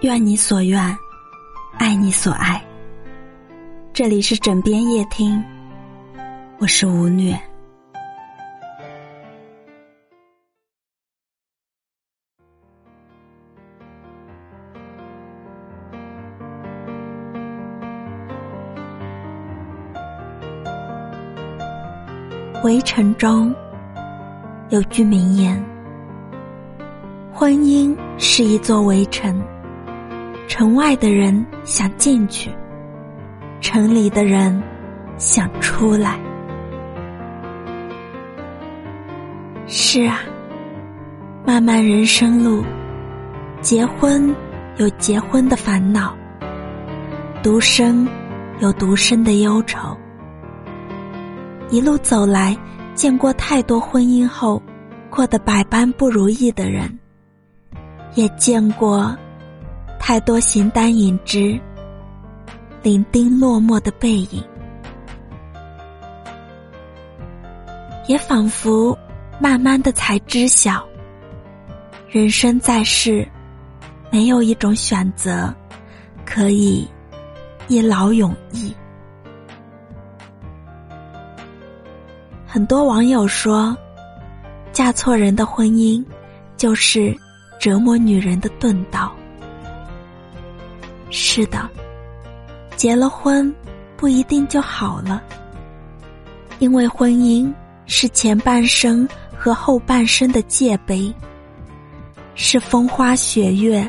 愿你所愿，爱你所爱。这里是枕边夜听，我是吴虐。围城中有句名言：“婚姻是一座围城，城外的人想进去，城里的人想出来。”是啊，漫漫人生路，结婚有结婚的烦恼，独身有独身的忧愁。一路走来，见过太多婚姻后过得百般不如意的人，也见过太多形单影只、伶仃落寞的背影，也仿佛慢慢的才知晓，人生在世，没有一种选择可以一劳永逸。很多网友说，嫁错人的婚姻就是折磨女人的钝刀。是的，结了婚不一定就好了，因为婚姻是前半生和后半生的界碑，是风花雪月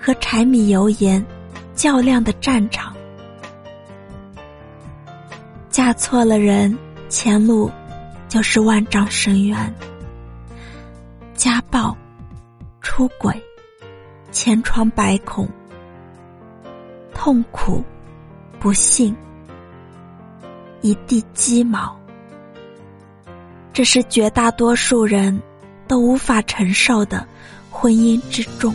和柴米油盐较量的战场。嫁错了人，前路。就是万丈深渊，家暴、出轨、千疮百孔、痛苦、不幸、一地鸡毛，这是绝大多数人都无法承受的婚姻之重。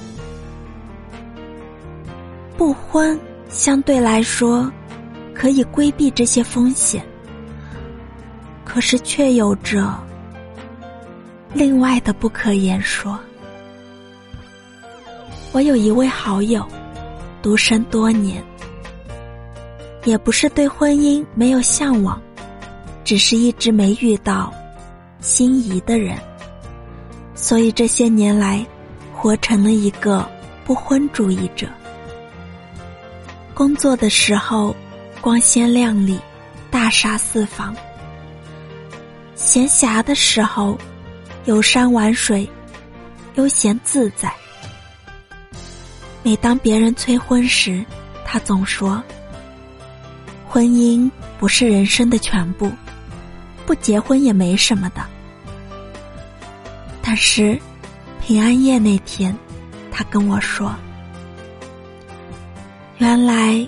不婚相对来说可以规避这些风险。可是，却有着另外的不可言说。我有一位好友，独身多年，也不是对婚姻没有向往，只是一直没遇到心仪的人，所以这些年来，活成了一个不婚主义者。工作的时候，光鲜亮丽，大杀四方。闲暇的时候，游山玩水，悠闲自在。每当别人催婚时，他总说：“婚姻不是人生的全部，不结婚也没什么的。”但是，平安夜那天，他跟我说：“原来，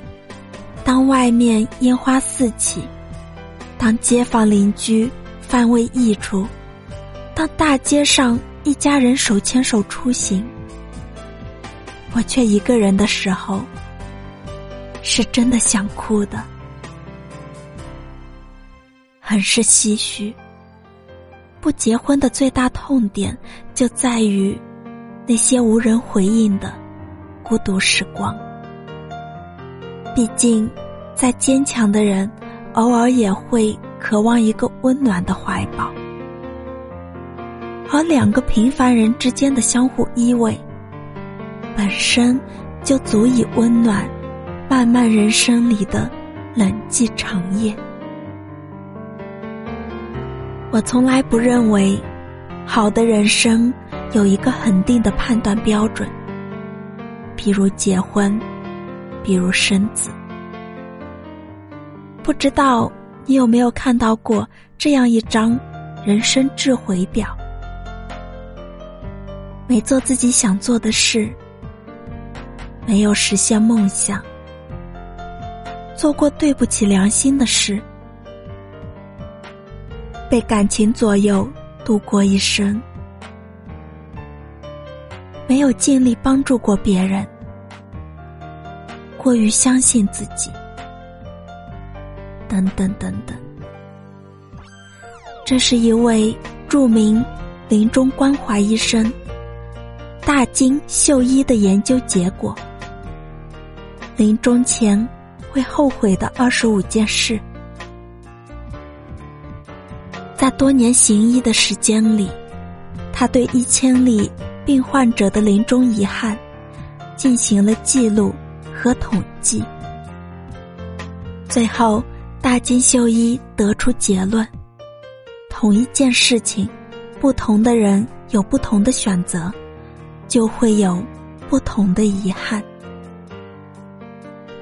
当外面烟花四起，当街坊邻居……”范围溢出，当大街上一家人手牵手出行，我却一个人的时候，是真的想哭的，很是唏嘘。不结婚的最大痛点就在于那些无人回应的孤独时光。毕竟，再坚强的人，偶尔也会。渴望一个温暖的怀抱，而两个平凡人之间的相互依偎，本身就足以温暖漫漫人生里的冷寂长夜。我从来不认为，好的人生有一个恒定的判断标准，比如结婚，比如生子，不知道。你有没有看到过这样一张人生智慧表？没做自己想做的事，没有实现梦想，做过对不起良心的事，被感情左右度过一生，没有尽力帮助过别人，过于相信自己。等等等等，这是一位著名临终关怀医生、大金秀一的研究结果：临终前会后悔的二十五件事。在多年行医的时间里，他对一千例病患者的临终遗憾进行了记录和统计。最后，大金秀一得出结论：同一件事情，不同的人有不同的选择，就会有不同的遗憾。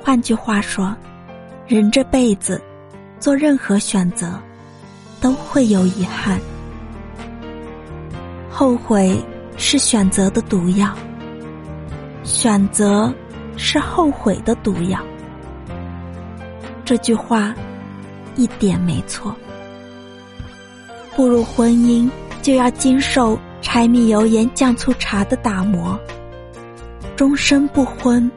换句话说，人这辈子做任何选择。都会有遗憾，后悔是选择的毒药，选择是后悔的毒药。这句话一点没错。步入婚姻就要经受柴米油盐酱醋茶的打磨，终身不婚，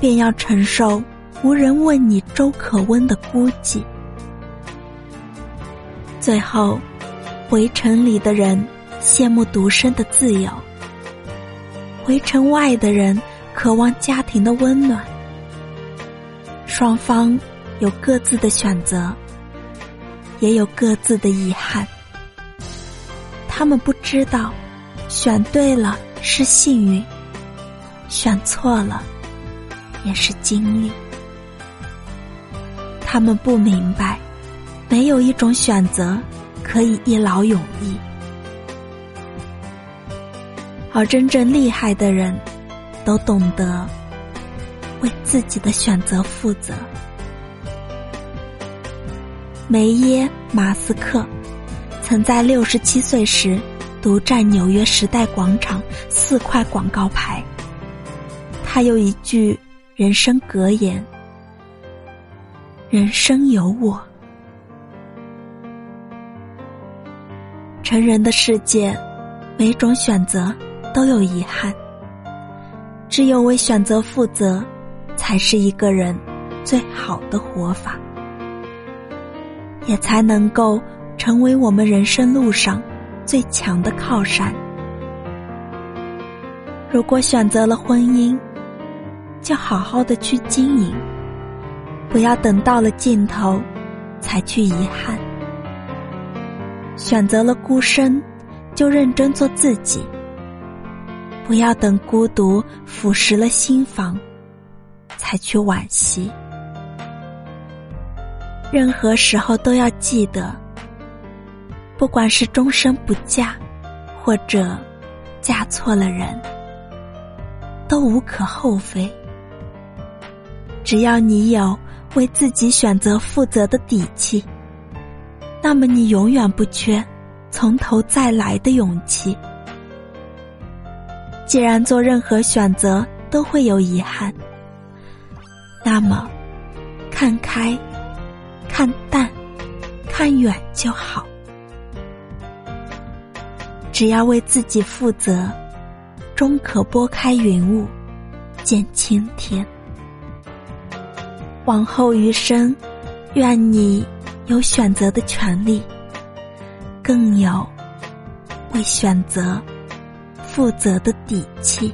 便要承受无人问你粥可温的孤寂。最后，围城里的人羡慕独身的自由，围城外的人渴望家庭的温暖。双方有各自的选择，也有各自的遗憾。他们不知道，选对了是幸运，选错了也是经历。他们不明白。没有一种选择可以一劳永逸，而真正厉害的人，都懂得为自己的选择负责。梅耶马斯克曾在六十七岁时独占纽约时代广场四块广告牌。他有一句人生格言：“人生有我。”成人的世界，每种选择都有遗憾。只有为选择负责，才是一个人最好的活法，也才能够成为我们人生路上最强的靠山。如果选择了婚姻，就好好的去经营，不要等到了尽头才去遗憾。选择了孤身，就认真做自己。不要等孤独腐蚀了心房，才去惋惜。任何时候都要记得，不管是终身不嫁，或者嫁错了人，都无可厚非。只要你有为自己选择负责的底气。那么你永远不缺从头再来的勇气。既然做任何选择都会有遗憾，那么看开、看淡、看远就好。只要为自己负责，终可拨开云雾见青天。往后余生，愿你。有选择的权利，更有为选择负责的底气。